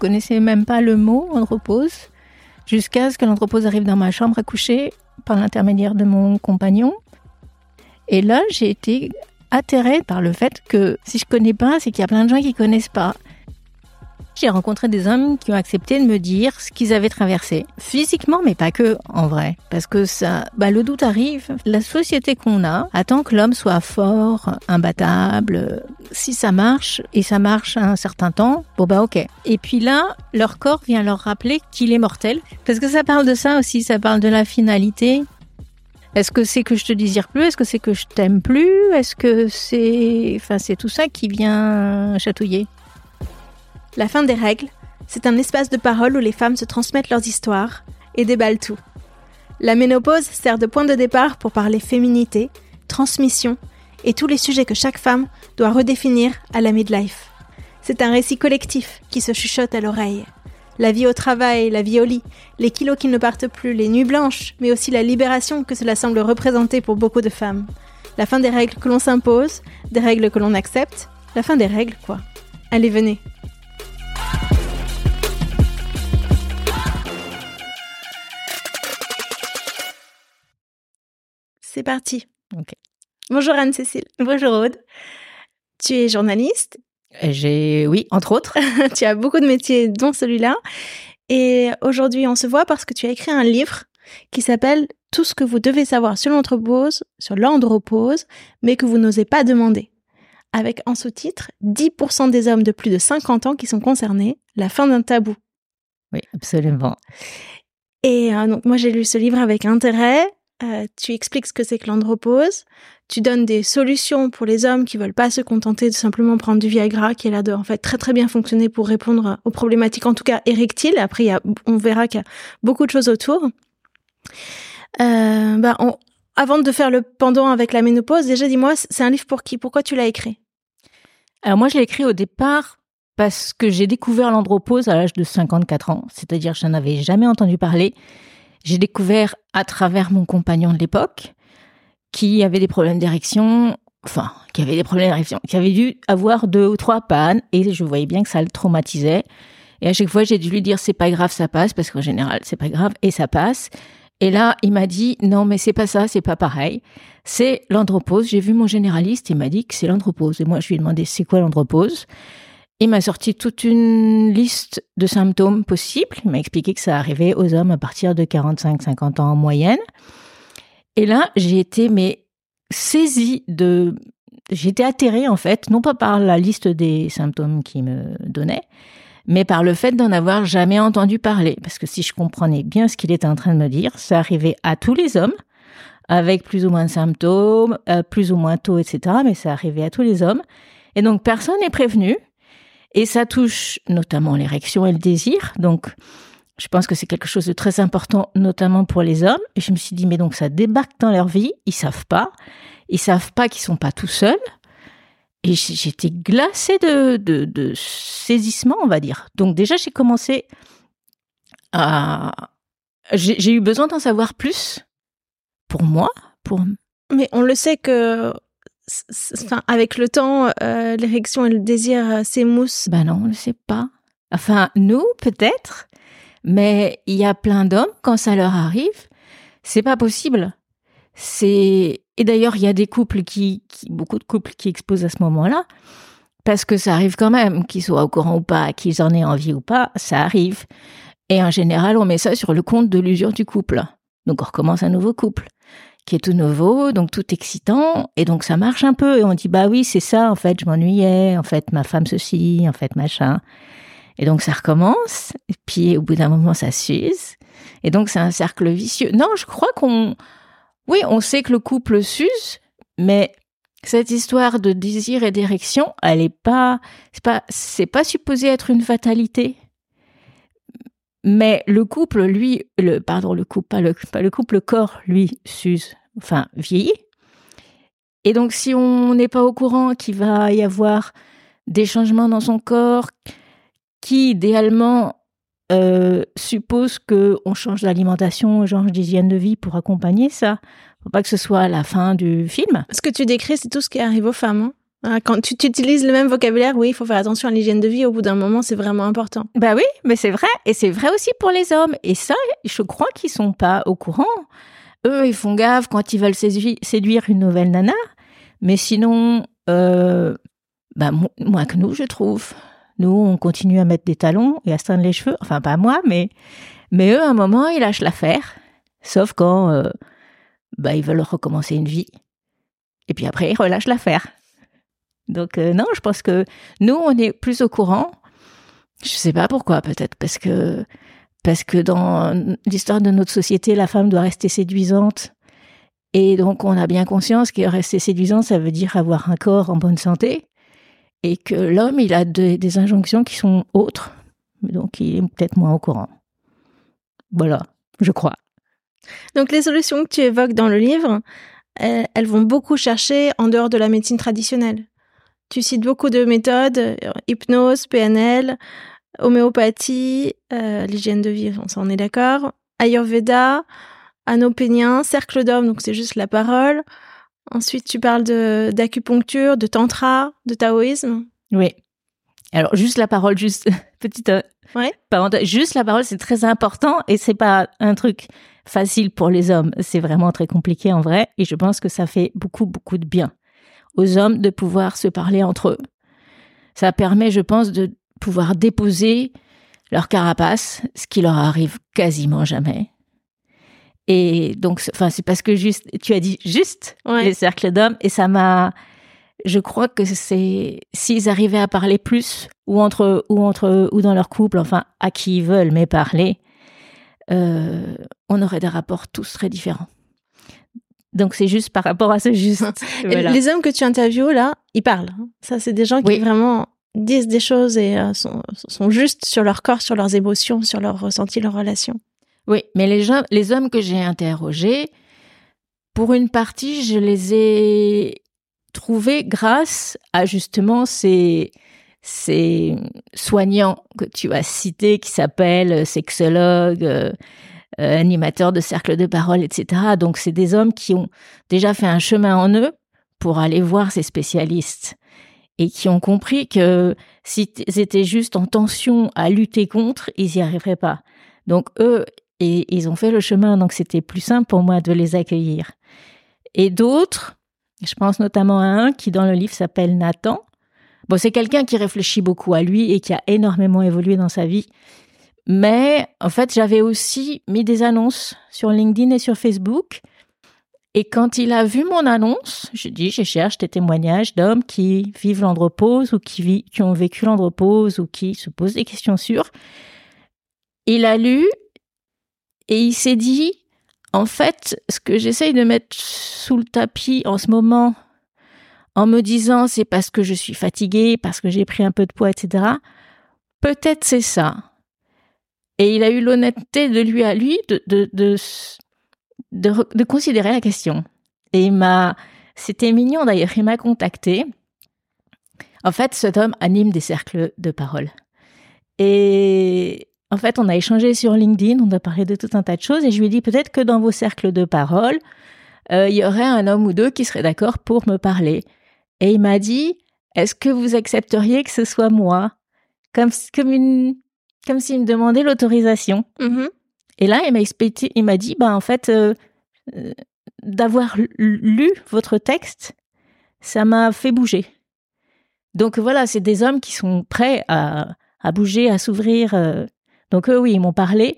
Connaissais même pas le mot andropause jusqu'à ce que l'andropause arrive dans ma chambre à coucher par l'intermédiaire de mon compagnon. Et là, j'ai été atterrée par le fait que si je connais pas, c'est qu'il y a plein de gens qui connaissent pas. J'ai rencontré des hommes qui ont accepté de me dire ce qu'ils avaient traversé, physiquement, mais pas que, en vrai. Parce que ça, bah, le doute arrive. La société qu'on a attend que l'homme soit fort, imbattable. Si ça marche, et ça marche un certain temps, bon bah ok. Et puis là, leur corps vient leur rappeler qu'il est mortel. Parce que ça parle de ça aussi, ça parle de la finalité. Est-ce que c'est que je te désire plus? Est-ce que c'est que je t'aime plus? Est-ce que c'est... Enfin, c'est tout ça qui vient chatouiller? La fin des règles, c'est un espace de parole où les femmes se transmettent leurs histoires et déballent tout. La ménopause sert de point de départ pour parler féminité, transmission et tous les sujets que chaque femme doit redéfinir à la midlife. C'est un récit collectif qui se chuchote à l'oreille. La vie au travail, la vie au lit, les kilos qui ne partent plus, les nuits blanches, mais aussi la libération que cela semble représenter pour beaucoup de femmes. La fin des règles que l'on s'impose, des règles que l'on accepte, la fin des règles quoi. Allez, venez, C'est parti. Bonjour Anne-Cécile. Bonjour Aude. Tu es journaliste. J'ai, oui, entre autres. tu as beaucoup de métiers, dont celui-là. Et aujourd'hui, on se voit parce que tu as écrit un livre qui s'appelle Tout ce que vous devez savoir sur l'andropause, sur l'andropause, mais que vous n'osez pas demander. Avec en sous-titre 10% des hommes de plus de 50 ans qui sont concernés, la fin d'un tabou. Oui, absolument. Et euh, donc moi j'ai lu ce livre avec intérêt. Euh, tu expliques ce que c'est que l'andropause. Tu donnes des solutions pour les hommes qui veulent pas se contenter de simplement prendre du Viagra, qui est là de en fait très très bien fonctionner pour répondre aux problématiques, en tout cas érectiles. Après, y a, on verra qu'il y a beaucoup de choses autour. Euh, bah, avant de faire le pendant avec la ménopause, déjà dis-moi, c'est un livre pour qui? Pourquoi tu l'as écrit? Alors moi, je l'ai écrit au départ parce que j'ai découvert l'andropause à l'âge de 54 ans, c'est-à-dire je n'en avais jamais entendu parler j'ai découvert à travers mon compagnon de l'époque qui avait des problèmes d'érection, enfin, qui avait des problèmes d'érection, qui avait dû avoir deux ou trois pannes et je voyais bien que ça le traumatisait. Et à chaque fois, j'ai dû lui dire c'est pas grave, ça passe parce qu'en général, c'est pas grave et ça passe. Et là, il m'a dit non, mais c'est pas ça, c'est pas pareil. C'est l'andropause. J'ai vu mon généraliste, il m'a dit que c'est l'andropause. Et moi, je lui ai demandé c'est quoi l'andropause? Il m'a sorti toute une liste de symptômes possibles. Il m'a expliqué que ça arrivait aux hommes à partir de 45-50 ans en moyenne. Et là, j'ai été mais saisie de j'étais atterrée en fait, non pas par la liste des symptômes qu'il me donnait, mais par le fait d'en avoir jamais entendu parler. Parce que si je comprenais bien ce qu'il était en train de me dire, ça arrivait à tous les hommes, avec plus ou moins de symptômes, euh, plus ou moins tôt, etc. Mais ça arrivait à tous les hommes. Et donc personne n'est prévenu. Et ça touche notamment l'érection et le désir. Donc, Je pense que c'est quelque chose de très important, notamment pour les hommes. Et je me suis dit, mais donc ça débarque dans leur vie, ils savent pas. Ils savent pas qu'ils sont pas tout seuls. Et j'étais glacée de, de, de saisissement, on va dire. Donc déjà, j'ai commencé à... J'ai eu besoin d'en savoir plus pour moi, pour... Mais on le sait que enfin, avec le temps, euh, l'érection et le désir euh, s'émoussent. Ben non, on ne sait pas. Enfin, nous, peut-être, mais il y a plein d'hommes, quand ça leur arrive, c'est pas possible. C'est et d'ailleurs, il y a des couples qui, beaucoup de couples qui exposent à ce moment-là, parce que ça arrive quand même, qu'ils soient au courant ou pas, qu'ils en aient envie ou pas, ça arrive. Et en général, on met ça sur le compte de l'usure du couple. Donc on recommence un nouveau couple qui est tout nouveau, donc tout excitant, et donc ça marche un peu, et on dit bah oui c'est ça, en fait je m'ennuyais, en fait ma femme ceci, en fait machin, et donc ça recommence, et puis au bout d'un moment ça s'use, et donc c'est un cercle vicieux. Non, je crois qu'on, oui, on sait que le couple s'use, mais cette histoire de désir et d'érection, elle est pas, c'est pas, c'est pas supposé être une fatalité. Mais le couple, lui, le, pardon, le couple, pas le, couple, le corps, lui, s'use, enfin, vieillit. Et donc, si on n'est pas au courant qu'il va y avoir des changements dans son corps, qui idéalement euh, suppose qu'on change d'alimentation, change d'hygiène de vie pour accompagner ça? Faut pas que ce soit la fin du film. Ce que tu décris, c'est tout ce qui arrive aux femmes. Hein. Ah, quand tu, utilises le même vocabulaire, oui, il faut faire attention à l'hygiène de vie. Au bout d'un moment, c'est vraiment important. Bah oui, mais c'est vrai. Et c'est vrai aussi pour les hommes. Et ça, je crois qu'ils sont pas au courant. Eux, ils font gaffe quand ils veulent séduire une nouvelle nana. Mais sinon, euh, bah, moins que nous, je trouve. Nous, on continue à mettre des talons et à se teindre les cheveux. Enfin, pas moi, mais, mais eux, à un moment, ils lâchent l'affaire. Sauf quand euh, bah, ils veulent recommencer une vie. Et puis après, ils relâchent l'affaire. Donc euh, non, je pense que nous, on est plus au courant. Je sais pas pourquoi, peut-être parce que parce que dans l'histoire de notre société, la femme doit rester séduisante. Et donc, on a bien conscience que rester séduisante, ça veut dire avoir un corps en bonne santé. Et que l'homme, il a des injonctions qui sont autres. Donc, il est peut-être moins au courant. Voilà, je crois. Donc, les solutions que tu évoques dans le livre, elles vont beaucoup chercher en dehors de la médecine traditionnelle. Tu cites beaucoup de méthodes, euh, hypnose, PNL, homéopathie, euh, l'hygiène de vie, on s'en est d'accord, Ayurveda, anopénien, cercle d'hommes, donc c'est juste la parole. Ensuite, tu parles de d'acupuncture, de tantra, de taoïsme. Oui. Alors juste la parole, juste petite euh, ouais. juste la parole, c'est très important et c'est pas un truc facile pour les hommes. C'est vraiment très compliqué en vrai et je pense que ça fait beaucoup beaucoup de bien aux hommes de pouvoir se parler entre eux. Ça permet, je pense, de pouvoir déposer leur carapace, ce qui leur arrive quasiment jamais. Et donc, enfin, c'est parce que juste, tu as dit juste les cercles d'hommes, et ça m'a, je crois que c'est s'ils arrivaient à parler plus ou entre ou entre ou dans leur couple, enfin à qui ils veulent mais parler, euh, on aurait des rapports tous très différents. Donc c'est juste par rapport à ce juste. Les hommes que tu interviews là, ils parlent. Hein. Ça, c'est des gens qui vraiment disent des choses et euh, sont, sont, justes sur leur corps, sur leurs émotions, sur leurs ressentis, leurs relations. Oui, mais les, gens, les hommes que j'ai interrogés, pour une partie, je les ai trouvés grâce à justement ces, ces soignants que tu as cités qui s'appellent sexologues, euh, euh, animateurs de cercles de parole, etc. Donc c'est des hommes qui ont déjà fait un chemin en eux pour aller voir ces spécialistes et qui ont compris que s'ils étaient juste en tension à lutter contre, ils n'y arriveraient pas. Donc eux, et ils ont fait le chemin, donc c'était plus simple pour moi de les accueillir. Et d'autres, je pense notamment à un qui dans le livre s'appelle Nathan. Bon, c'est quelqu'un qui réfléchit beaucoup à lui et qui a énormément évolué dans sa vie mais en fait, j'avais aussi mis des annonces sur LinkedIn et sur Facebook. Et quand il a vu mon annonce, je dis, je cherche des témoignages d'hommes qui vivent l'andropause ou qui, qui ont vécu l'andropause ou qui se posent des questions sur. Il a lu et il s'est dit, en fait, ce que j'essaye de mettre sous le tapis en ce moment, en me disant c'est parce que je suis fatiguée, parce que j'ai pris un peu de poids, etc. Peut-être c'est ça. Et il a eu l'honnêteté de lui à lui de, de, de, de, considérer la question. Et il m'a, c'était mignon d'ailleurs, il m'a contacté. En fait, cet homme anime des cercles de parole. Et en fait, on a échangé sur LinkedIn, on a parlé de tout un tas de choses, et je lui ai dit peut-être que dans vos cercles de parole, euh, il y aurait un homme ou deux qui serait d'accord pour me parler. Et il m'a dit, est-ce que vous accepteriez que ce soit moi? Comme, comme, une, comme s'il me demandait l'autorisation. Mhm. Et là, il m'a expliqué, il m'a dit, bah, en fait, euh, euh, d'avoir lu votre texte, ça m'a fait bouger. Donc voilà, c'est des hommes qui sont prêts à, à bouger, à s'ouvrir. euh. Donc eux, oui, ils m'ont parlé.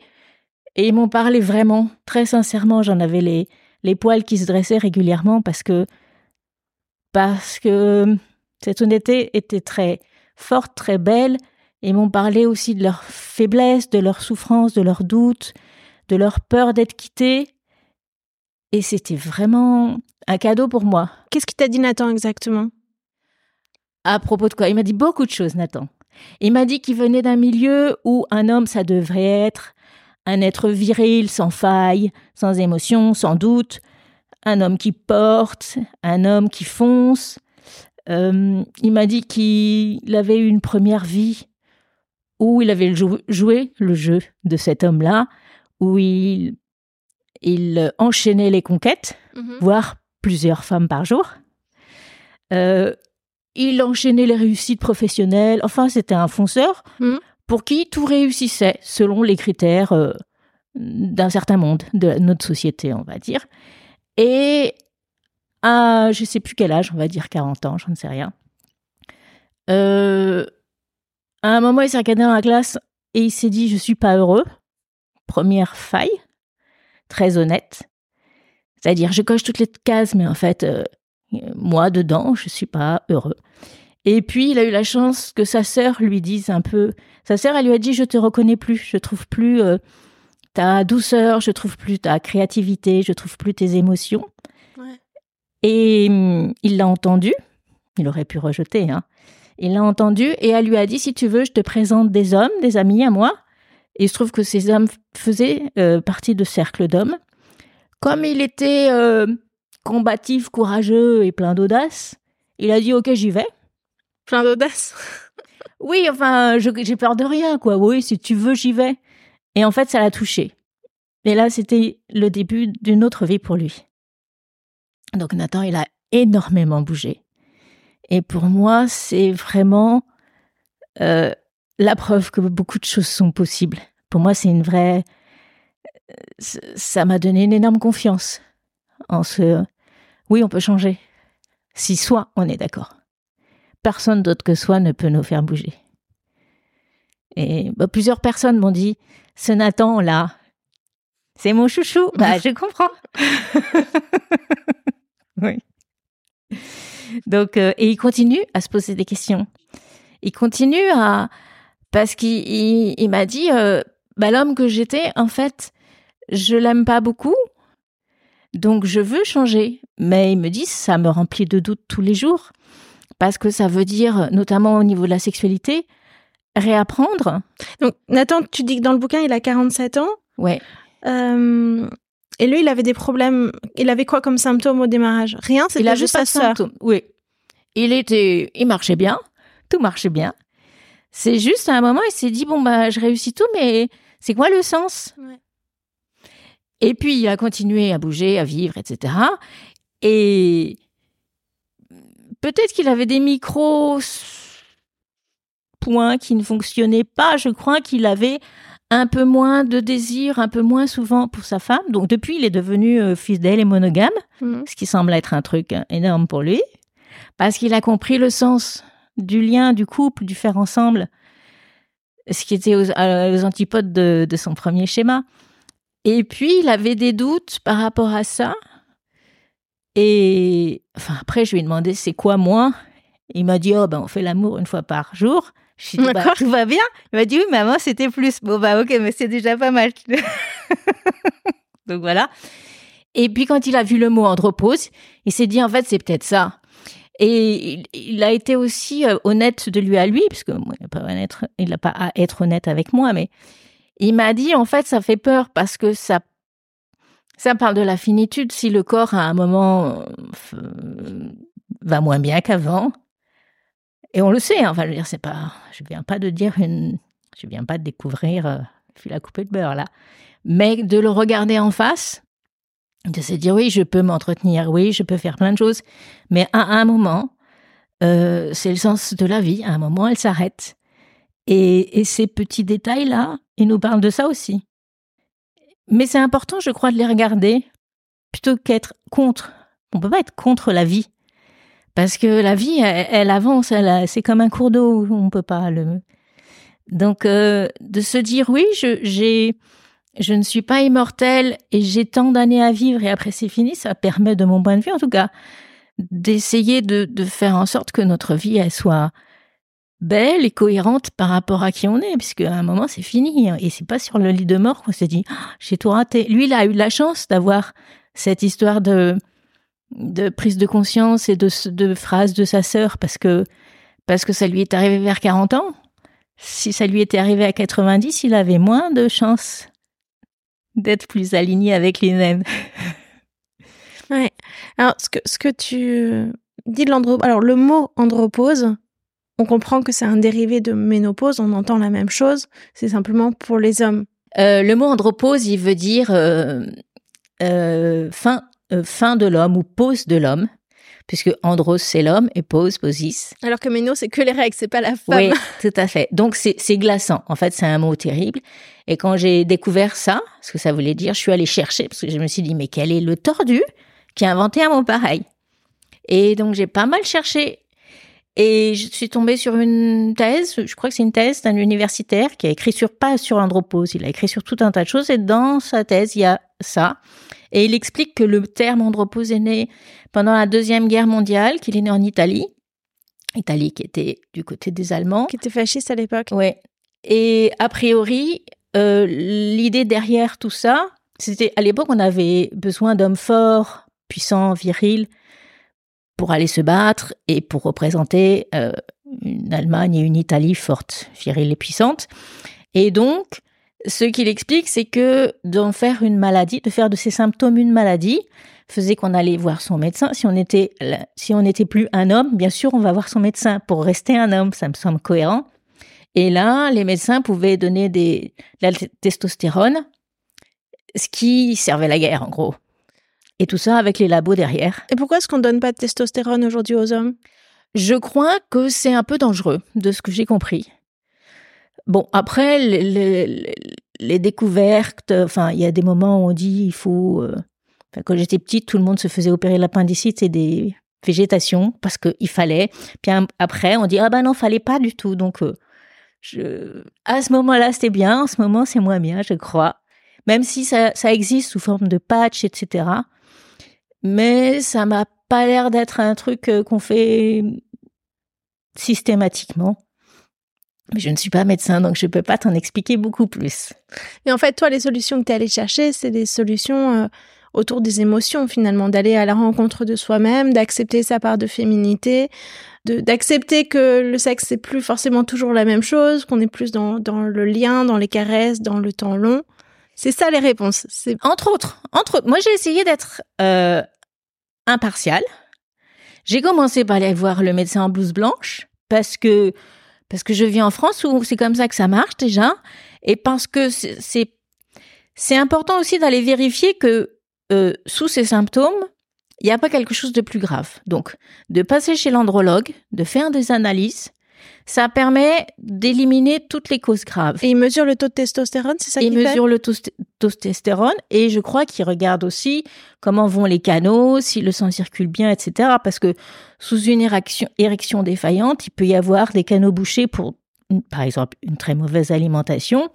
Et ils m'ont parlé vraiment, très sincèrement. J'en avais les, les poils qui se dressaient régulièrement parce que, parce que cette honnêteté était très forte, très belle. Ils m'ont parlé aussi de leur faiblesse, de leur souffrance, de leurs doutes, de leur peur d'être quittés. Et c'était vraiment un cadeau pour moi. Qu'est-ce qu'il t'a dit Nathan exactement? À propos de quoi? Il m'a dit beaucoup de choses, Nathan. Il m'a dit qu'il venait d'un milieu où un homme, ça devrait être un être viril, sans faille, sans émotion, sans doute, un homme qui porte, un homme qui fonce. Euh, il m'a dit qu'il avait eu une première vie où il avait jou- joué le jeu de cet homme-là, où il, il enchaînait les conquêtes, voire plusieurs femmes par jour. Euh, il enchaînait les réussites professionnelles. Enfin, c'était un fonceur Mhm. pour qui tout réussissait selon les critères euh, d'un certain monde, de notre société, on va dire. Et à je sais plus quel âge, on va dire 40 ans, j'en sais rien. Euh, à un moment, il s'est regardé dans la classe et il s'est dit Je suis pas heureux. Première faille, très honnête. C'est-à-dire, je coche toutes les cases, mais en fait, euh, moi, dedans, je suis pas heureux. Et puis, il a eu la chance que sa sœur lui dise un peu. Sa sœur, elle lui a dit Je te reconnais plus, je trouve plus euh, ta douceur, je trouve plus ta créativité, je trouve plus tes émotions. Ouais. Et hum, il l'a entendu. Il aurait pu rejeter, hein. Il l'a entendu et elle lui a dit Si tu veux, je te présente des hommes, des amis à moi. Et il se trouve que ces hommes faisaient euh, partie de cercles d'hommes. Comme il était euh, combatif, courageux et plein d'audace, il a dit Ok, j'y vais. Plein d'audace. Oui, enfin, j'ai peur de rien, quoi. Oui, si tu veux, j'y vais. Et en fait, ça l'a touché. Et là, c'était le début d'une autre vie pour lui. Donc Nathan, il a énormément bougé. Et pour moi, c'est vraiment euh, la preuve que beaucoup de choses sont possibles. Pour moi, c'est une vraie... c- Ça m'a donné une énorme confiance en ce... Oui, on peut changer. Si soi, on est d'accord. Personne d'autre que soi ne peut nous faire bouger. Et bah, plusieurs personnes m'ont dit, ce Nathan-là, c'est mon chouchou. Bah, je comprends. oui. Donc, euh, et il continue à se poser des questions. Il continue à... Parce qu'il il, il m'a dit, euh, bah, l'homme que j'étais, en fait, je l'aime pas beaucoup. Donc, je veux changer. Mais il me dit, ça me remplit de doutes tous les jours. Parce que ça veut dire, notamment au niveau de la sexualité, réapprendre. Donc, Nathan, tu dis que dans le bouquin, il a 47 ans. Ouais. Euh, et lui, il avait des problèmes. Il avait quoi comme symptômes au démarrage? Rien, c'était juste pas sa sœur. Oui. Il était, il marchait bien. Tout marchait bien. C'est juste à un moment, il s'est dit bon bah je réussis tout, mais c'est quoi le sens? Ouais. Et puis il a continué à bouger, à vivre, etc. Et peut-être qu'il avait des micros points qui ne fonctionnaient pas. Je crois qu'il avait un peu moins de désir, un peu moins souvent pour sa femme. Donc depuis, il est devenu euh, fidèle et monogame Mhm. ce qui semble être un truc euh, énorme pour lui, parce qu'il a compris le sens du lien, du couple, du faire ensemble, ce qui était aux, antipodes de, de son premier schéma. Et puis, il avait des doutes par rapport à ça. Et enfin, après, je lui ai demandé c'est quoi moi? Il m'a dit oh ben on fait l'amour une fois par jour. Je ai dit bah, tout va bien. Il m'a dit oui, maman, c'était plus. Bon bah ok, mais c'est déjà pas mal. Donc voilà. Et puis quand il a vu le mot andropause, il s'est dit en fait c'est peut-être ça. Et il, il a été aussi euh, honnête de lui à lui, puisque moi, il n'a pas, honnête- il n'a pas à être honnête avec moi, mais il m'a dit en fait ça fait peur parce que ça ça parle de la finitude. Si le corps à un moment euh, va moins bien qu'avant, et on le sait, hein, enfin je veux dire c'est pas, je viens pas de dire une, je viens pas de découvrir euh, fil à couper de beurre là, mais de le regarder en face, de se dire oui je peux m'entretenir, oui je peux faire plein de choses, mais à un moment euh, c'est le sens de la vie. À un moment elle s'arrête. Et, ces petits détails-là, ils nous parlent de ça aussi. Mais c'est important, je crois, de les regarder plutôt qu'être contre. On peut pas être contre la vie. Parce que la vie, elle, avance, elle, c'est comme un cours d'eau, on peut pas le. Donc, euh, de se dire oui, je, j'ai, je ne suis pas immortel et j'ai tant d'années à vivre et après c'est fini, ça permet, de mon point de vue en tout cas, d'essayer de, faire en sorte que notre vie, soit belle et cohérente par rapport à qui on est, puisque à un moment c'est fini hein, et c'est pas sur le lit de mort qu'on s'est dit ah, j'ai tout raté. Lui, il a eu la chance d'avoir cette histoire de de prise de conscience et de, de phrases de sa sœur parce que parce que ça lui est arrivé vers 40 ans. Si ça lui était arrivé à 90, il avait moins de chances d'être plus aligné avec les naines. ouais. Alors ce que ce que tu dis de l'andropause, alors le mot andropause, on comprend que c'est un dérivé de ménopause, on entend la même chose, c'est simplement pour les hommes. Euh, le mot andropause, il veut dire euh, euh, fin, fin de l'homme ou pause de l'homme, puisque andros c'est l'homme et pause, posis. Alors que méno c'est que les règles, c'est pas la femme. Oui, tout à fait. Donc c'est glaçant. En fait, c'est un mot terrible. Et quand j'ai découvert ça, ce que ça voulait dire, je suis allée chercher parce que je me suis dit mais quel est le tordu qui a inventé un mot pareil? Et donc j'ai pas mal cherché et je suis tombée sur une thèse, je crois que c'est une thèse d'un universitaire qui a écrit sur, pas sur l'andropause, il a écrit sur tout un tas de choses et dans sa thèse, il y a ça. Et il explique que le terme andropause est né pendant la Deuxième Guerre mondiale, qu'il est né en Italie. Italie qui était du côté des Allemands. Qui était fasciste à l'époque. Ouais. Et a priori, euh, l'idée derrière tout ça, c'était à l'époque, on avait besoin d'hommes forts, puissants, virils, pour aller se battre et pour représenter euh, une Allemagne et une Italie fortes, viriles et puissantes. Et donc, ce qu'il explique, c'est que d'en faire une maladie, de faire de ces symptômes une maladie, faisait qu'on allait voir son médecin. Si on était, si on n'était plus un homme, bien sûr, on va voir son médecin pour rester un homme. Ça me semble cohérent. Et là, les médecins pouvaient donner des, de la testostérone, ce qui servait la guerre, en gros. Et tout ça avec les labos derrière. Et pourquoi est-ce qu'on donne pas de testostérone aujourd'hui aux hommes? Je crois que c'est un peu dangereux, de ce que j'ai compris. Bon, après, les, découvertes, enfin, il y a des moments où on dit il faut. Euh, quand j'étais petite, tout le monde se faisait opérer l'appendicite et des végétations parce qu'il fallait. Puis après, on dit ah ben non, fallait pas du tout. Donc, euh, à ce moment-là, c'était bien. En ce moment, c'est moins bien, je crois. Même si ça, ça existe sous forme de patch, etc mais ça m'a pas l'air d'être un truc euh, qu'on fait systématiquement. Mais je ne suis pas médecin, donc je ne peux pas t'en expliquer beaucoup plus. Mais en fait, toi, les solutions que tu es allé chercher, c'est des solutions euh, autour des émotions, finalement, d'aller à la rencontre de soi-même, d'accepter sa part de féminité, d'accepter que le sexe, c'est plus forcément toujours la même chose, qu'on est plus dans, dans le lien, dans les caresses, dans le temps long. C'est ça les réponses. C'est entre autres, entre Moi, j'ai essayé d'être euh, impartiale. J'ai commencé par aller voir le médecin en blouse blanche parce que parce que je vis en France où c'est comme ça que ça marche déjà et parce que c'est c'est important aussi d'aller vérifier que euh, sous ces symptômes il n'y a pas quelque chose de plus grave. Donc, de passer chez l'andrologue, de faire des analyses, ça permet d'éliminer toutes les causes graves. Et il mesure le taux de testostérone, c'est ça qu'il fait? Il mesure le taux de testostérone et je crois qu'il regarde aussi comment vont les canaux, si le sang circule bien, etc. Parce que sous une érection, érection défaillante, il peut y avoir des canaux bouchés pour, par exemple, une très mauvaise alimentation.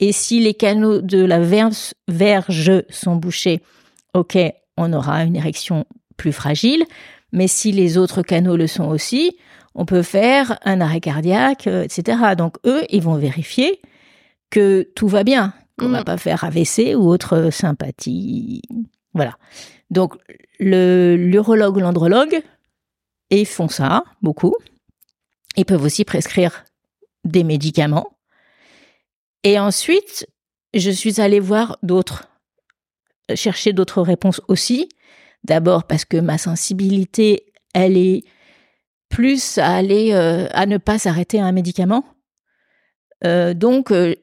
Et si les canaux de la verge, verge sont bouchés, ok, on aura une érection plus fragile. Mais si les autres canaux le sont aussi, on peut faire un arrêt cardiaque, euh, etc. Donc eux, ils vont vérifier que tout va bien, qu'on ne va mm. pas faire AVC ou autre sympathie. Voilà. Donc le l'urologue, l'andrologue, ils font ça beaucoup. Ils peuvent aussi prescrire des médicaments. Et ensuite, je suis allée voir d'autres, chercher d'autres réponses aussi. D'abord parce que ma sensibilité, elle est plus à aller euh, à ne pas s'arrêter à un médicament. Euh, donc, euh,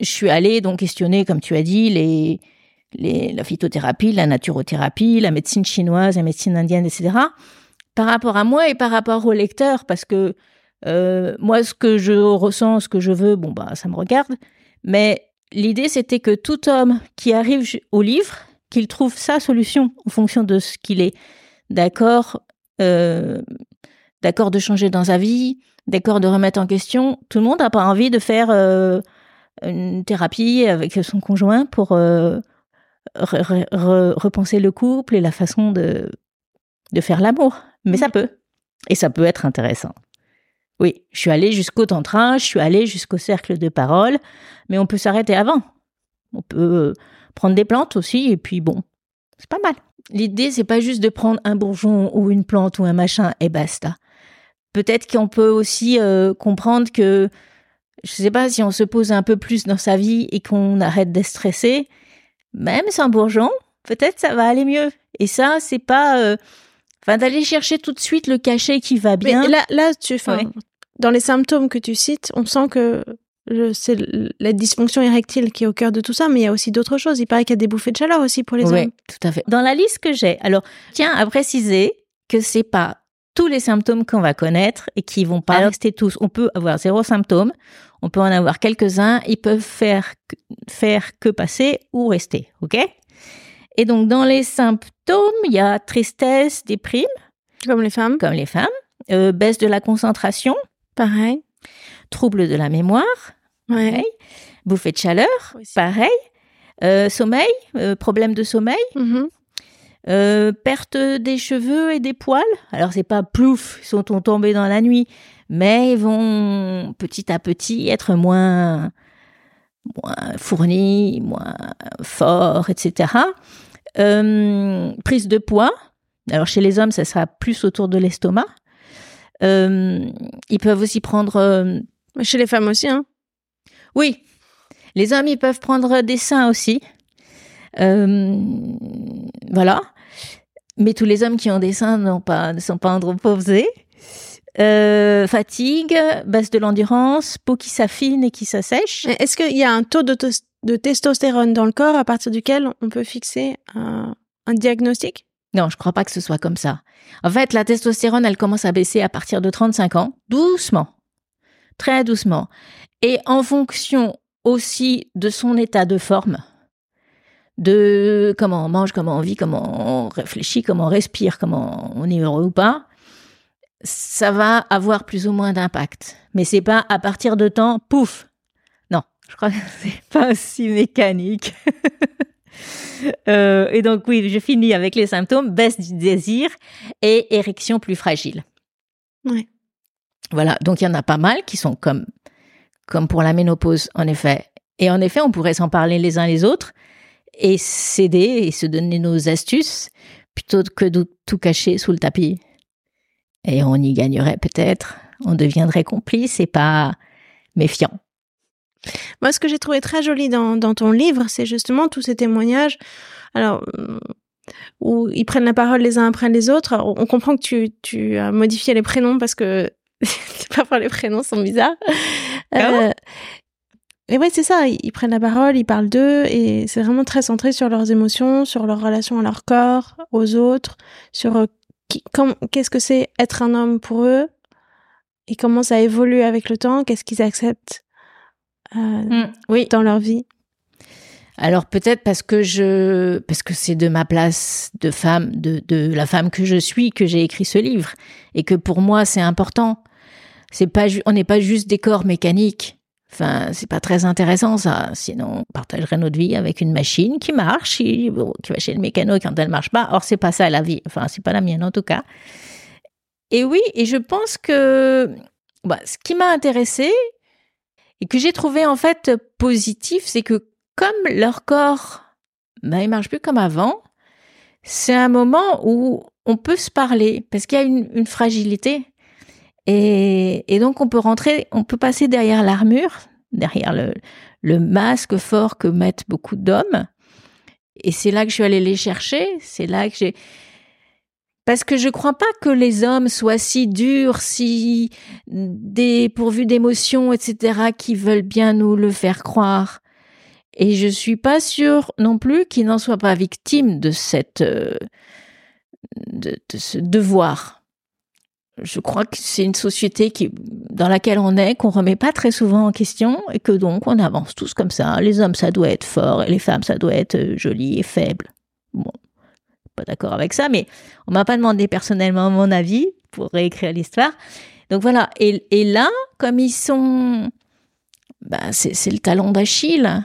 je suis allée donc questionner, comme tu as dit, les, la phytothérapie, la naturothérapie, la médecine chinoise, la médecine indienne, etc. Par rapport à moi et par rapport au lecteur, parce que moi, ce que je ressens, ce que je veux, bon bah, ça me regarde. Mais l'idée, c'était que tout homme qui arrive au livre, qu'il trouve sa solution en fonction de ce qu'il est d'accord, d'accord de changer dans sa vie, d'accord de remettre en question. Tout le monde n'a pas envie de faire euh, une thérapie avec son conjoint pour euh, repenser le couple et la façon de, de faire l'amour. Mais ça peut. Et ça peut être intéressant. Oui, je suis allée jusqu'au tantra, je suis allée jusqu'au cercle de parole, mais on peut s'arrêter avant. On peut prendre des plantes aussi, et puis bon, c'est pas mal. L'idée, c'est pas juste de prendre un bourgeon ou une plante ou un machin et basta. Peut-être qu'on peut aussi euh, comprendre que, je sais pas, si on se pose un peu plus dans sa vie et qu'on arrête d'être stressé, même sans bourgeon, peut-être ça va aller mieux. Et ça, c'est pas, euh, enfin, d'aller chercher tout de suite le cachet qui va bien. Mais là, là, tu, enfin, dans les symptômes que tu cites, on sent que c'est la dysfonction érectile qui est au cœur de tout ça, mais il y a aussi d'autres choses. Il paraît qu'il y a des bouffées de chaleur aussi pour les oui, hommes. tout à fait. Dans la liste que j'ai, alors, tiens à préciser que c'est pas tous les symptômes qu'on va connaître et qui vont pas rester tous. On peut avoir zéro symptôme, on peut en avoir quelques-uns, ils peuvent faire, faire que passer ou rester, ok? Et donc, dans les symptômes, il y a tristesse, déprime. Comme les femmes. Comme les femmes. Euh, baisse de la concentration, Pareil. Trouble de la mémoire. Ouais. Bouffée de chaleur. Pareil. Euh, sommeil. Euh, problème de sommeil. Mm-hmm. Euh, perte des cheveux et des poils. Alors c'est pas plouf, ils sont tombés dans la nuit, mais ils vont petit à petit être moins moins fournis, moins forts, etc. prise de poids. Alors chez les hommes, ça sera plus autour de l'estomac. Euh, ils peuvent aussi prendre. Euh, Chez les femmes aussi, hein? Oui. Les hommes, ils peuvent prendre des seins aussi. Euh, voilà. Mais tous les hommes qui ont des seins n'ont pas, ne sont pas androposés. Euh, fatigue, baisse de l'endurance, peau qui s'affine et qui s'assèche. Est-ce qu'il y a un taux de, de, testostérone dans le corps à partir duquel on peut fixer un, un diagnostic? Non, je crois pas que ce soit comme ça. En fait, la testostérone, elle commence à baisser à partir de 35 ans, doucement, très doucement. Et en fonction aussi de son état de forme, de comment on mange, comment on vit, comment on réfléchit, comment on respire, comment on est heureux ou pas, ça va avoir plus ou moins d'impact. Mais c'est pas à partir de temps, pouf. Non, je crois que c'est pas aussi mécanique. Euh, et donc oui, je finis avec les symptômes baisse du désir et érection plus fragile. Ouais. Voilà, donc il y en a pas mal qui sont comme comme pour la ménopause en effet. Et en effet, on pourrait s'en parler les uns les autres et s'aider et se donner nos astuces plutôt que de tout cacher sous le tapis. Et on y gagnerait peut-être, on deviendrait complice et pas méfiant. Moi, ce que j'ai trouvé très joli dans, dans ton livre, c'est justement tous ces témoignages. Alors, euh, où ils prennent la parole les uns après les autres. on comprend que tu, tu as modifié les prénoms parce que parfois les prénoms sont bizarres. Euh, et ouais, c'est ça. Ils prennent la parole, ils parlent d'eux, et c'est vraiment très centré sur leurs émotions, sur leur relation à leur corps, aux autres, sur euh, qu'est-ce que c'est être un homme pour eux, et comment ça évolue avec le temps, qu'est-ce qu'ils acceptent euh, mm, oui. dans leur vie alors peut-être parce que je parce que c'est de ma place de femme de, de la femme que je suis que j'ai écrit ce livre et que pour moi c'est important. C'est pas on n'est pas juste des corps mécaniques. Enfin, c'est pas très intéressant ça. Sinon, on partagerait notre vie avec une machine qui marche, qui, va chez le mécano quand elle marche pas. Or, c'est pas ça la vie. Enfin, c'est pas la mienne en tout cas. Et oui, et je pense que bah, ce qui m'a intéressé et que j'ai trouvé en fait positif, c'est que comme leur corps, ben, il marche plus comme avant, c'est un moment où on peut se parler parce qu'il y a une, fragilité. Et, donc on peut rentrer, on peut passer derrière l'armure, derrière le, masque fort que mettent beaucoup d'hommes. Et c'est là que je suis allée les chercher. C'est là que j'ai. Parce que je ne crois pas que les hommes soient si durs, si dépourvus d'émotions, etc., qui veulent bien nous le faire croire. Et je suis pas sûre non plus qu'ils n'en soient pas victimes de cette, euh, de, ce devoir. Je crois que c'est une société qui, dans laquelle on est, qu'on remet pas très souvent en question et que donc on avance tous comme ça. Les hommes, ça doit être fort et les femmes, ça doit être euh, joli et faible. Bon, pas d'accord avec ça, mais on m'a pas demandé personnellement mon avis pour réécrire l'histoire. Donc voilà. Et, et, là, comme ils sont, bah, c'est le talon d'Achille.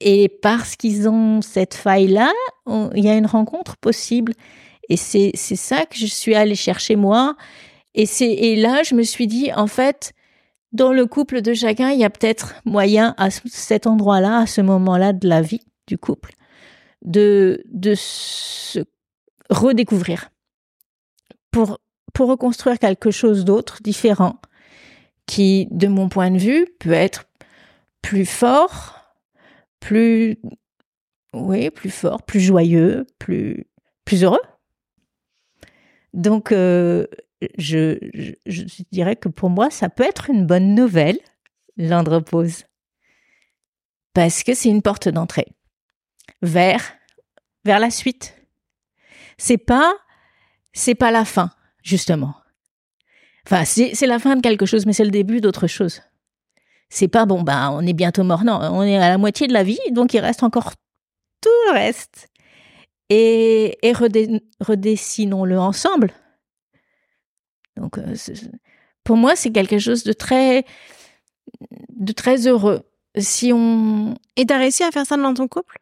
Et parce qu'ils ont cette faille-là, il y a une rencontre possible. Et c'est ça que je suis allée chercher moi. Et, et là, je me suis dit, en fait, dans le couple de chacun, il y a peut-être moyen à cet endroit-là, à ce moment-là de la vie du couple, de, de se redécouvrir pour, pour reconstruire quelque chose d'autre, différent, qui, de mon point de vue, peut être plus fort, plus, oui, plus fort, plus joyeux, plus, plus heureux. Donc, euh, je, dirais que pour moi, ça peut être une bonne nouvelle, l'andropause. Parce que c'est une porte d'entrée vers, vers la suite. C'est pas, c'est pas la fin, justement. Enfin, c'est la fin de quelque chose, mais c'est le début d'autre chose c'est pas bon, ben on est bientôt mort. Non, on est à la moitié de la vie, donc il reste encore tout le reste. Et, redessinons-le ensemble. Donc, euh, pour moi, c'est quelque chose de très, de très heureux. Si on et t'as réussi à faire ça dans ton couple?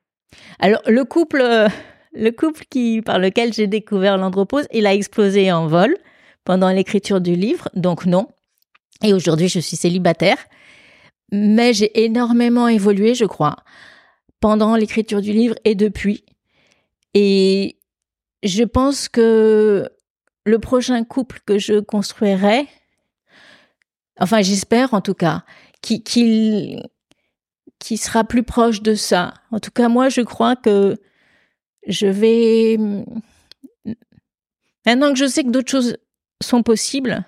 Alors le couple, euh, le couple qui par lequel j'ai découvert l'andropause, il a explosé en vol pendant l'écriture du livre, donc non. Et aujourd'hui, je suis célibataire mais j'ai énormément évolué, je crois, pendant l'écriture du livre et depuis. Et je pense que le prochain couple que je construirai, enfin j'espère en tout cas, qu'il qui sera plus proche de ça. En tout cas, moi, je crois que je vais... Maintenant que je sais que d'autres choses sont possibles,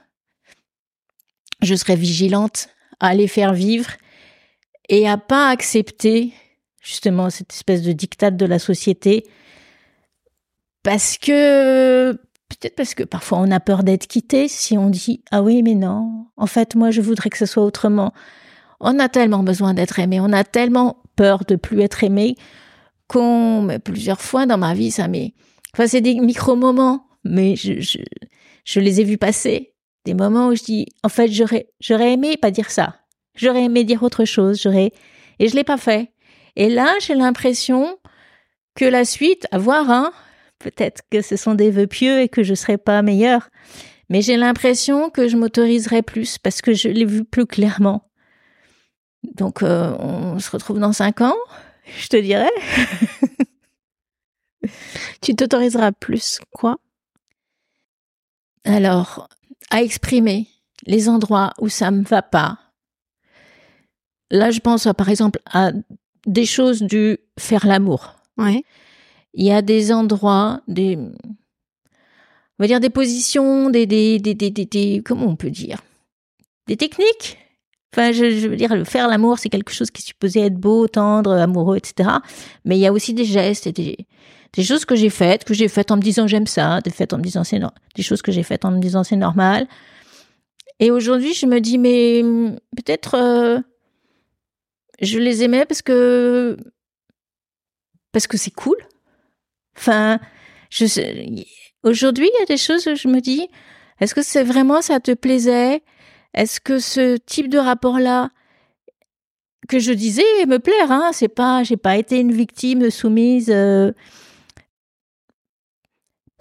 je serai vigilante à les faire vivre et à pas accepter justement cette espèce de diktat de la société parce que peut-être parce que parfois on a peur d'être quitté si on dit ah oui mais non en fait moi je voudrais que ce soit autrement on a tellement besoin d'être aimé on a tellement peur de plus être aimé qu'on plusieurs fois dans ma vie ça m'est enfin c'est des micro moments mais je, je, je les ai vus passer des moments où je dis, en fait, j'aurais, j'aurais aimé pas dire ça. J'aurais aimé dire autre chose. J'aurais, et je l'ai pas fait. Et là, j'ai l'impression que la suite, à voir, hein, peut-être que ce sont des vœux pieux et que je serai pas meilleure. Mais j'ai l'impression que je m'autoriserai plus parce que je l'ai vu plus clairement. Donc, euh, on se retrouve dans cinq ans, je te dirais. tu t'autoriseras plus quoi? Alors, à exprimer les endroits où ça me va pas. Là, je pense par exemple à des choses du faire l'amour. Ouais. Il y a des endroits, des, on va dire des positions, des, des, des, des, comment on peut dire, des techniques? Enfin, je, veux dire, faire l'amour, c'est quelque chose qui est supposé être beau, tendre, amoureux, etc. Mais il y a aussi des gestes et des, choses que j'ai faites, que j'ai faites en me disant j'aime ça, des en me disant des choses que j'ai faites en me disant c'est normal. Et aujourd'hui, je me dis mais peut-être euh, je les aimais parce que parce que c'est cool. Enfin, aujourd'hui, il y a des choses où je me dis est-ce que c'est vraiment ça te plaisait? Est-ce que ce type de rapport-là que je disais me plaire hein, c'est pas j'ai pas été une victime soumise euh,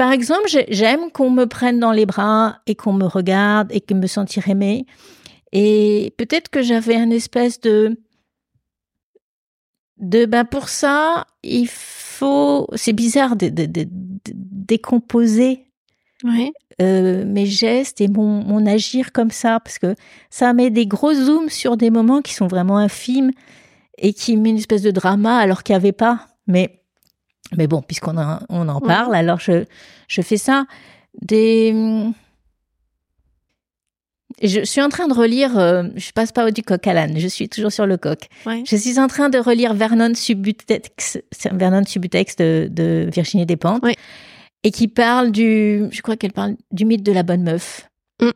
par exemple, j'aime qu'on me prenne dans les bras et qu'on me regarde et que me sentir aimée. Et peut-être que j'avais un espèce de de ben pour ça, il faut c'est bizarre de, de, de, décomposer euh, mes gestes et mon, mon agir comme ça, parce que ça met des gros zooms sur des moments qui sont vraiment infimes et qui met une espèce de drama alors qu'il n'y avait pas. Mais, mais bon, puisqu'on en, on en parle, alors je, je fais ça. Des. Je suis en train de relire, euh, je passe pas au du coq à l'âne, je suis toujours sur le coq. Ouais. Je suis en train de relire Vernon Subutex, Vernon Subutex de, de Virginie Despentes, Oui. et qui parle du, je crois qu'elle parle du mythe de la bonne meuf. Mm.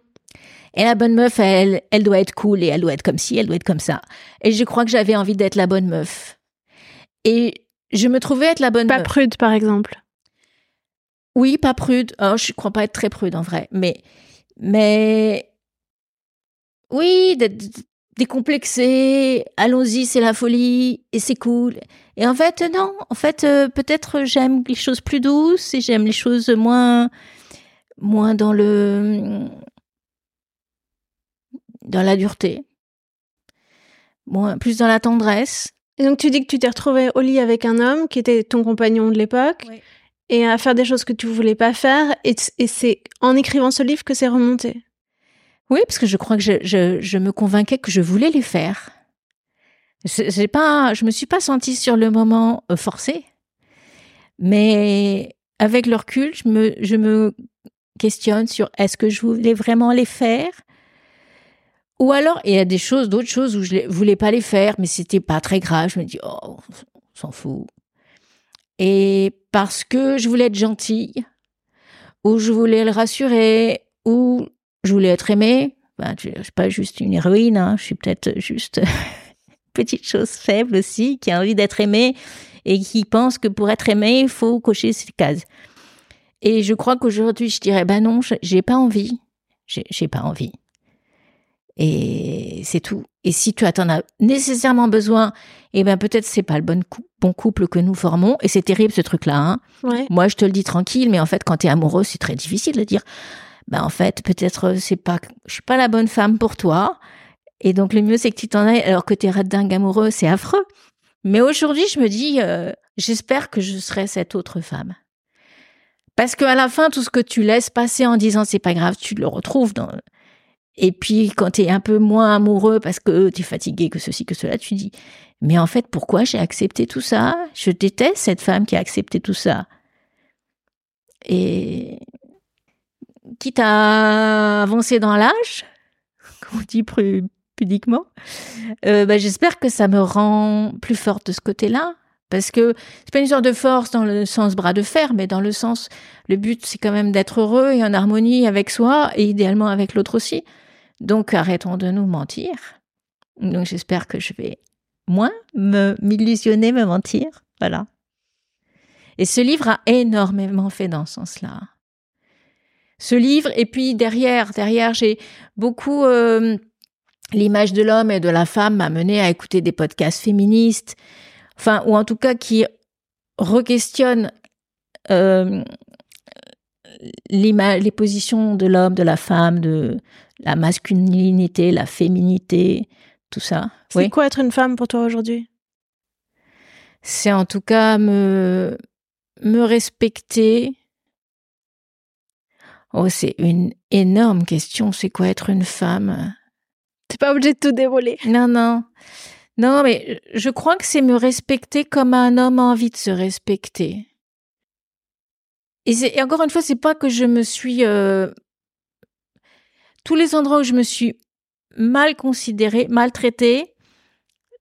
Et la bonne meuf, elle, elle doit être cool et elle doit être comme ci, elle doit être comme ça. Et je crois que j'avais envie d'être la bonne meuf. Et je me trouvais être la bonne Pas meuf. prude, par exemple. Oui, pas prude. Oh, je crois pas être très prude en vrai, mais mais oui, d'être décomplexé. Allons-y, c'est la folie et c'est cool. Et en fait, non. En fait, euh, peut-être j'aime les choses plus douces et j'aime les choses moins moins dans le dans la dureté, moins plus dans la tendresse. Et donc, tu dis que tu t'es retrouvée au lit avec un homme qui était ton compagnon de l'époque Oui. et à faire des choses que tu voulais pas faire. Et c'est en écrivant ce livre que c'est remonté. Oui, parce que je crois que je, me convainquais que je voulais les faire. J'ai pas, je me suis pas sentie sur le moment euh, forcée, mais avec le recul, je me, questionne sur est-ce que je voulais vraiment les faire? Ou alors il y a des choses, d'autres choses où je les- voulais pas les faire, mais c'était pas très grave. Je me dis oh, on s'en fout. Et parce que je voulais être gentille, ou je voulais le rassurer, ou je voulais être aimée. Ben, je ne suis pas juste une héroïne, hein. je suis peut-être juste une petite chose faible aussi, qui a envie d'être aimée et qui pense que pour être aimée, il faut cocher ces cases. Et je crois qu'aujourd'hui, je dirais, ben non, je- j'ai pas envie. J'ai pas envie. Et c'est tout. Et si tu en as nécessairement besoin, eh ben peut-être c'est pas le bon, cou- bon couple que nous formons. Et c'est terrible ce truc-là. Hein. Ouais. Moi, je te le dis tranquille, mais en fait, quand tu es amoureux, c'est très difficile de dire, ben en fait, peut-être euh, c'est pas, je suis pas la bonne femme pour toi. Et donc le mieux, c'est que tu t'en ailles alors que tu es dingue amoureux, c'est affreux. Mais aujourd'hui, je me dis, euh, j'espère que je serai cette autre femme. Parce qu'à la fin, tout ce que tu laisses passer en disant c'est pas grave, tu le retrouves dans. Et puis quand tu es un peu moins amoureux parce que tu es fatigué, que ceci, que cela, tu dis mais en fait, pourquoi j'ai accepté tout ça? Je déteste cette femme qui a accepté tout ça. Et quitte à avancer dans l'âge, comme on dit pudiquement, euh, bah, j'espère que ça me rend plus forte de ce côté-là. Parce que c'est pas une sorte de force dans le sens bras de fer, mais dans le sens, le but c'est quand même d'être heureux et en harmonie avec soi et idéalement avec l'autre aussi. Donc arrêtons de nous mentir. Donc j'espère que je vais moins me m'illusionner, me mentir. Voilà. Et ce livre a énormément fait dans ce sens-là. Ce livre, et puis derrière, derrière, j'ai beaucoup euh, l'image de l'homme et de la femme m'a mené à écouter des podcasts féministes, enfin, ou en tout cas qui requestionnent euh, les positions de l'homme, de la femme, de la masculinité, la féminité, tout ça. C'est Oui. quoi être une femme pour toi aujourd'hui? C'est en tout cas me, me respecter. Oh, c'est une énorme question. C'est quoi être une femme? T'es pas obligé de tout dévoiler. Non, non. Non, mais je crois que c'est me respecter comme un homme a envie de se respecter. Et, encore une fois, c'est pas que je me suis. euh, tous les endroits où je me suis mal considérée, maltraitée,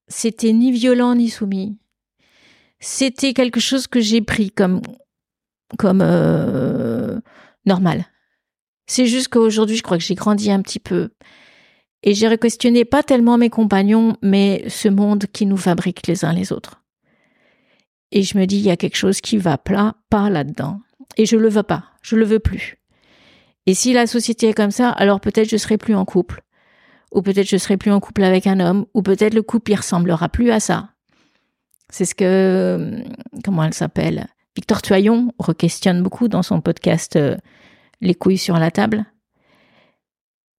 c'était ni violent ni soumis. C'était quelque chose que j'ai pris comme comme euh, normal. C'est juste qu'aujourd'hui, je crois que j'ai grandi un petit peu et j'ai questionné pas tellement mes compagnons, mais ce monde qui nous fabrique les uns les autres. Et je me dis, il y a quelque chose qui va plat, pas là-dedans. Et je le veux pas, je le veux plus. Et si la société est comme ça, alors peut-être je serai plus en couple. Ou peut-être je serai plus en couple avec un homme, ou peut-être le couple il ressemblera plus à ça. C'est ce que, comment elle s'appelle? Victor Tuaillon requestionne beaucoup dans son podcast euh, Les couilles sur la table.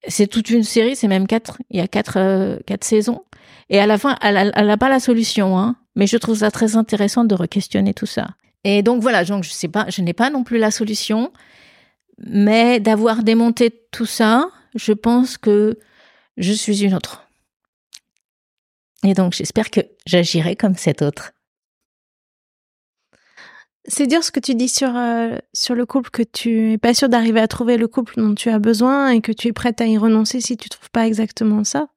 C'est toute une série, c'est même quatre, il y a quatre, euh, quatre saisons. Et à la fin, elle n'a pas la solution, hein. Mais je trouve ça très intéressant de re-questionner tout ça. Et donc voilà, donc je sais pas, je n'ai pas non plus la solution, Mais d'avoir démonté tout ça, je pense que je suis une autre. Et donc j'espère que j'agirai comme cette autre. C'est dire ce que tu dis sur, euh, sur le couple, que tu es pas sûr d'arriver à trouver le couple dont tu as besoin et que tu es prête à y renoncer si tu trouves pas exactement ça.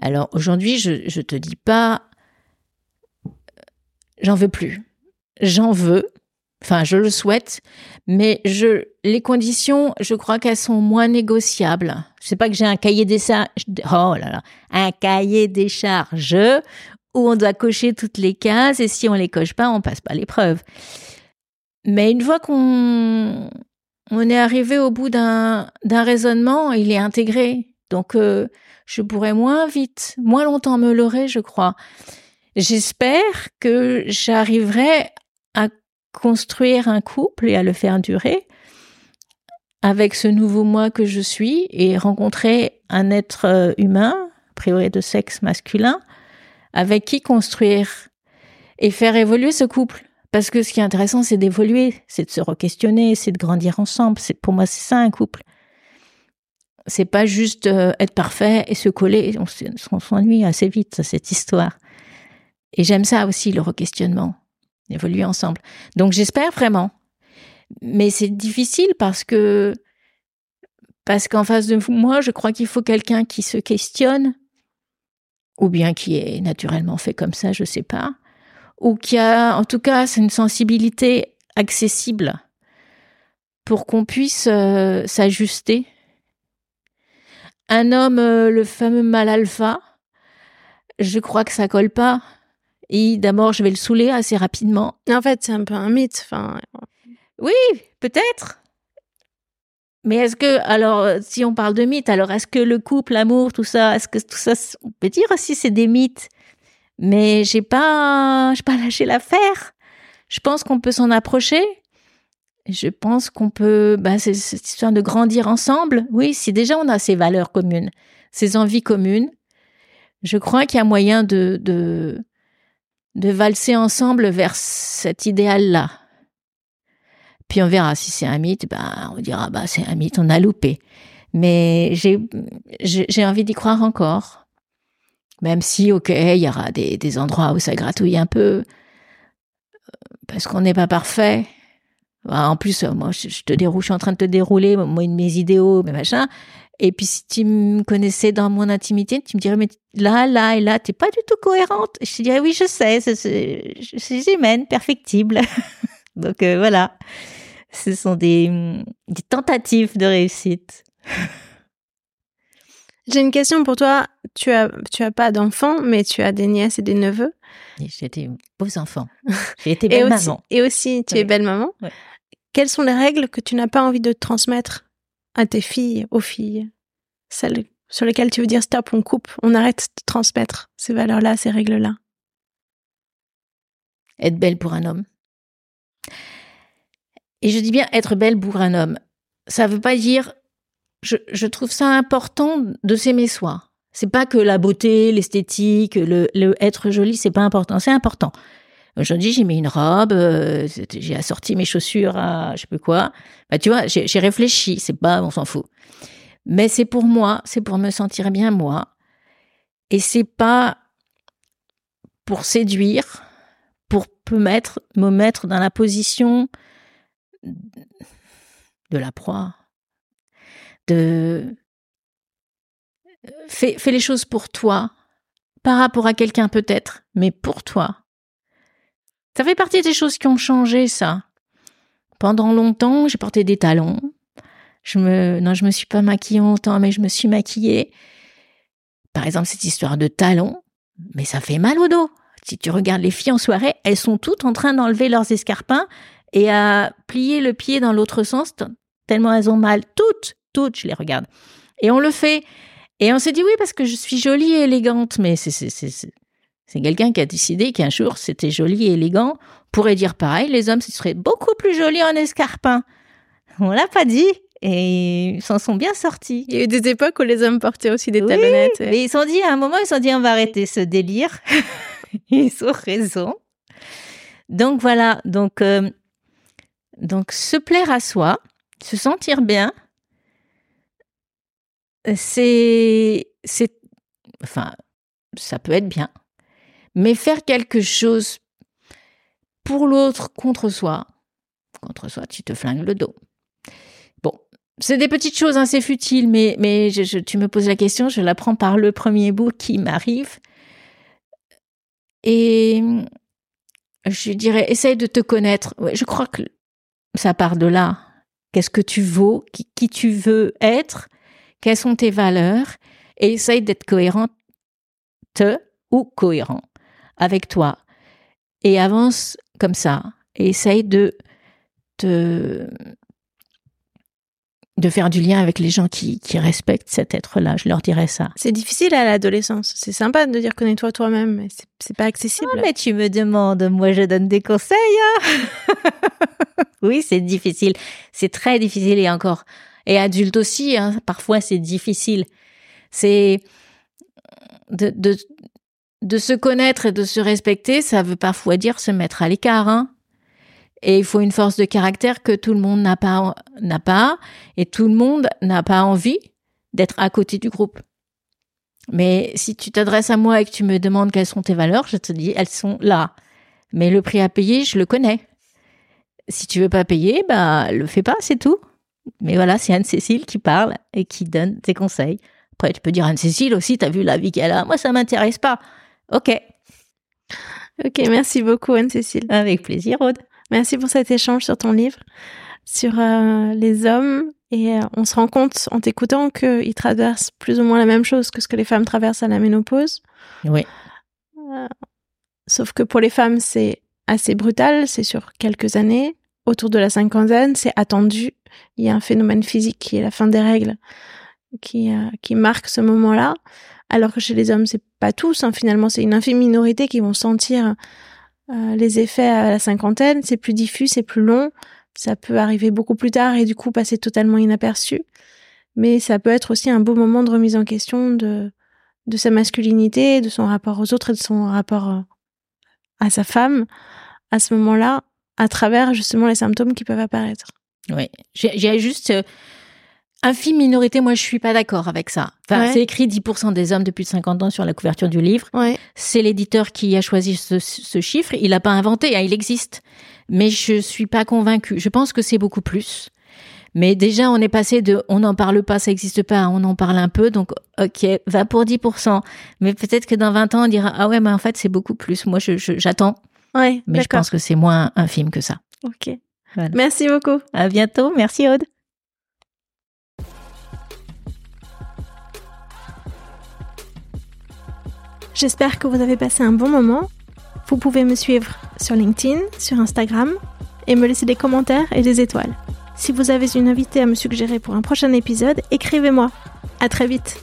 Alors aujourd'hui, je, je te dis pas, j'en veux plus. J'en veux, enfin je le souhaite, mais je, les conditions, je crois qu'elles sont moins négociables. Je sais pas que j'ai un cahier des charges, oh là là, un cahier des charges où on doit cocher toutes les cases et si on les coche pas, on passe pas l'épreuve. Mais une fois qu'on on est arrivé au bout d'un raisonnement, il est intégré. Donc euh, je pourrais moins vite, moins longtemps me leurrer, je crois. J'espère que j'arriverai à construire un couple et à le faire durer avec ce nouveau moi que je suis et rencontrer un être euh, humain, a priori de sexe masculin, avec qui construire et faire évoluer ce couple. Parce que ce qui est intéressant, c'est d'évoluer, c'est de se re-questionner, c'est de grandir ensemble. C'est pour moi, c'est ça un couple. C'est pas juste euh, être parfait et se coller. On, s'ennuie assez vite cette histoire. Et j'aime ça aussi le re-questionnement, évoluer ensemble. Donc j'espère vraiment. Mais c'est difficile parce que parce qu'en face de moi, je crois qu'il faut quelqu'un qui se questionne, ou bien qui est naturellement fait comme ça, je sais pas, ou qui a, en tout cas, c'est une sensibilité accessible pour qu'on puisse euh, s'ajuster. Un homme, euh, le fameux mal alpha, je crois que ça colle pas. Et d'abord, je vais le saouler assez rapidement. En fait, c'est un peu un mythe. Enfin, oui, peut-être. Mais est-ce que, alors, euh, si on parle de mythes, alors est-ce que le couple, l'amour, tout ça, est-ce que tout ça, on peut dire aussi c'est des mythes? Mais j'ai pas, j'ai pas lâché l'affaire. Je pense qu'on peut s'en approcher. Je pense qu'on peut, bah, c'est cette histoire de grandir ensemble. Oui, si déjà on a ces valeurs communes, ces envies communes, je crois qu'il y a moyen de, de, de valser ensemble vers cet idéal-là. Puis on verra si c'est un mythe, ben on dira bah c'est un mythe, on a loupé. Mais j'ai envie d'y croire encore, même si ok il y aura des, des endroits où ça gratouille un peu euh, parce qu'on n'est pas parfait. Bah, en plus, moi, je te déroule, je suis en train de te dérouler, moi, mes idéaux, mes machins. Et puis, si tu me connaissais dans mon intimité, tu me dirais, mais là, là et là, t'es pas du tout cohérente. Je te dirais, oui, je sais, c'est humaine, perfectible. Donc, euh, voilà ce sont des, des tentatives de réussite. J'ai une question pour toi. Tu as, tu as pas d'enfants, mais tu as des nièces et des neveux. J'ai des beaux enfants. J'ai été belle maman. Et aussi, tu es belle maman. Quelles sont les règles que tu n'as pas envie de transmettre à tes filles, aux filles? Celles sur lesquelles tu veux dire stop, on coupe, on arrête de transmettre ces valeurs-là, ces règles-là Être belle pour un homme. Et je dis bien être belle pour un homme. Ça veut pas dire, je, trouve ça important de s'aimer soi. C'est pas que la beauté, l'esthétique, le, le, être joli, c'est pas important. C'est important. Aujourd'hui, j'ai mis une robe, euh, j'ai assorti mes chaussures à je sais plus quoi. Bah, tu vois, j'ai réfléchi. C'est pas, on s'en fout. Mais c'est pour moi, c'est pour me sentir bien moi. Et c'est pas pour séduire, pour me mettre, me mettre dans la position de la proie, de fais, fais les choses pour toi, par rapport à quelqu'un peut-être, mais pour toi. Ça fait partie des choses qui ont changé, ça. Pendant longtemps, j'ai porté des talons. Je non, je me suis pas maquillée longtemps, mais je me suis maquillée. Par exemple, cette histoire de talons, mais ça fait mal au dos. Si tu regardes les filles en soirée, elles sont toutes en train d'enlever leurs escarpins et à plier le pied dans l'autre sens, tellement elles ont mal. Toutes, toutes, je les regarde. Et on le fait. Et on s'est dit oui, parce que je suis jolie et élégante. Mais c'est quelqu'un qui a décidé qu'un jour, c'était joli et élégant. On pourrait dire pareil, les hommes, ce serait beaucoup plus joli en escarpin. On l'a pas dit. Et ils s'en sont bien sortis. Il y a eu des époques où les hommes portaient aussi des talonnettes. Mais ils se sont dit, à un moment, ils se sont dit, on va arrêter ce délire. ils ont raison. Donc voilà, donc euh, donc, se plaire à soi, se sentir bien, c'est, c'est, enfin, ça peut être bien, mais faire quelque chose pour l'autre contre soi, contre soi, tu te flingues le dos. Bon, c'est des petites choses assez futiles, mais, mais je, tu me poses la question, je la prends par le premier bout qui m'arrive. Et je dirais, essaye de te connaître. je crois que ça part de là. Qu'est-ce que tu vaux, qui, tu veux être, quelles sont tes valeurs, et essaye d'être cohérente ou cohérent avec toi. Et avance comme ça. Et essaye de te, de faire du lien avec les gens qui, qui respectent cet être-là. Je leur dirais ça. C'est difficile à l'adolescence. C'est sympa de dire connais-toi toi-même, mais c'est pas accessible. mais tu me demandes, moi je donne des conseils. Hein. oui, c'est difficile. C'est très difficile et encore. Et adulte aussi, hein, parfois c'est difficile. C'est de, de, de se connaître et de se respecter, ça veut parfois dire se mettre à l'écart. Hein. Et il faut une force de caractère que tout le monde n'a pas, n'a pas, et tout le monde n'a pas envie d'être à côté du groupe. Mais si tu t'adresses à moi et que tu me demandes quelles sont tes valeurs, je te dis elles sont là. Mais le prix à payer, je le connais. Si tu veux pas payer, bah le fais pas, c'est tout. Mais voilà, c'est Anne-Cécile qui parle et qui donne tes conseils. Après, tu peux dire Anne-Cécile aussi, t'as vu la vie qu'elle a. Moi, ça m'intéresse pas. Ok. Ok, merci beaucoup Anne-Cécile. Avec plaisir, Aude. Merci pour cet échange sur ton livre, sur euh, les hommes. Et euh, on se rend compte en t'écoutant qu'ils traversent plus ou moins la même chose que ce que les femmes traversent à la ménopause. Oui. Euh, sauf que pour les femmes, c'est assez brutal, c'est sur quelques années. Autour de la cinquantaine, c'est attendu. Il y a un phénomène physique qui est la fin des règles qui, qui marque ce moment-là. Alors que chez les hommes, c'est pas tous. Hein. Finalement, c'est une infime minorité qui vont sentir euh, les effets à la cinquantaine, c'est plus diffus, c'est plus long, ça peut arriver beaucoup plus tard et du coup passer totalement inaperçu. Mais ça peut être aussi un beau moment de remise en question de, de sa masculinité, de son rapport aux autres et de son rapport euh, à sa femme à ce moment-là, à travers justement les symptômes qui peuvent apparaître. Oui, j'ai juste euh, infime minorité, moi je suis pas d'accord avec ça. Enfin, c'est écrit 10% des hommes depuis 50 ans sur la couverture du livre. C'est l'éditeur qui a choisi ce, chiffre. Il l'a pas inventé, hein, il existe. Mais je suis pas convaincue. Je pense que c'est beaucoup plus. Mais déjà, on est passé de on n'en parle pas, ça n'existe pas, on en parle un peu, donc ok, va pour 10%. Mais peut-être que dans 20 ans, on dira ah ouais, mais en fait, c'est beaucoup plus. Moi, j'attends. ouais, mais je pense que c'est moins infime que ça. Ok. Merci beaucoup. À bientôt. Merci Aude. J'espère que vous avez passé un bon moment. Vous pouvez me suivre sur LinkedIn, sur Instagram et me laisser des commentaires et des étoiles. Si vous avez une invitée à me suggérer pour un prochain épisode, écrivez-moi. À très vite.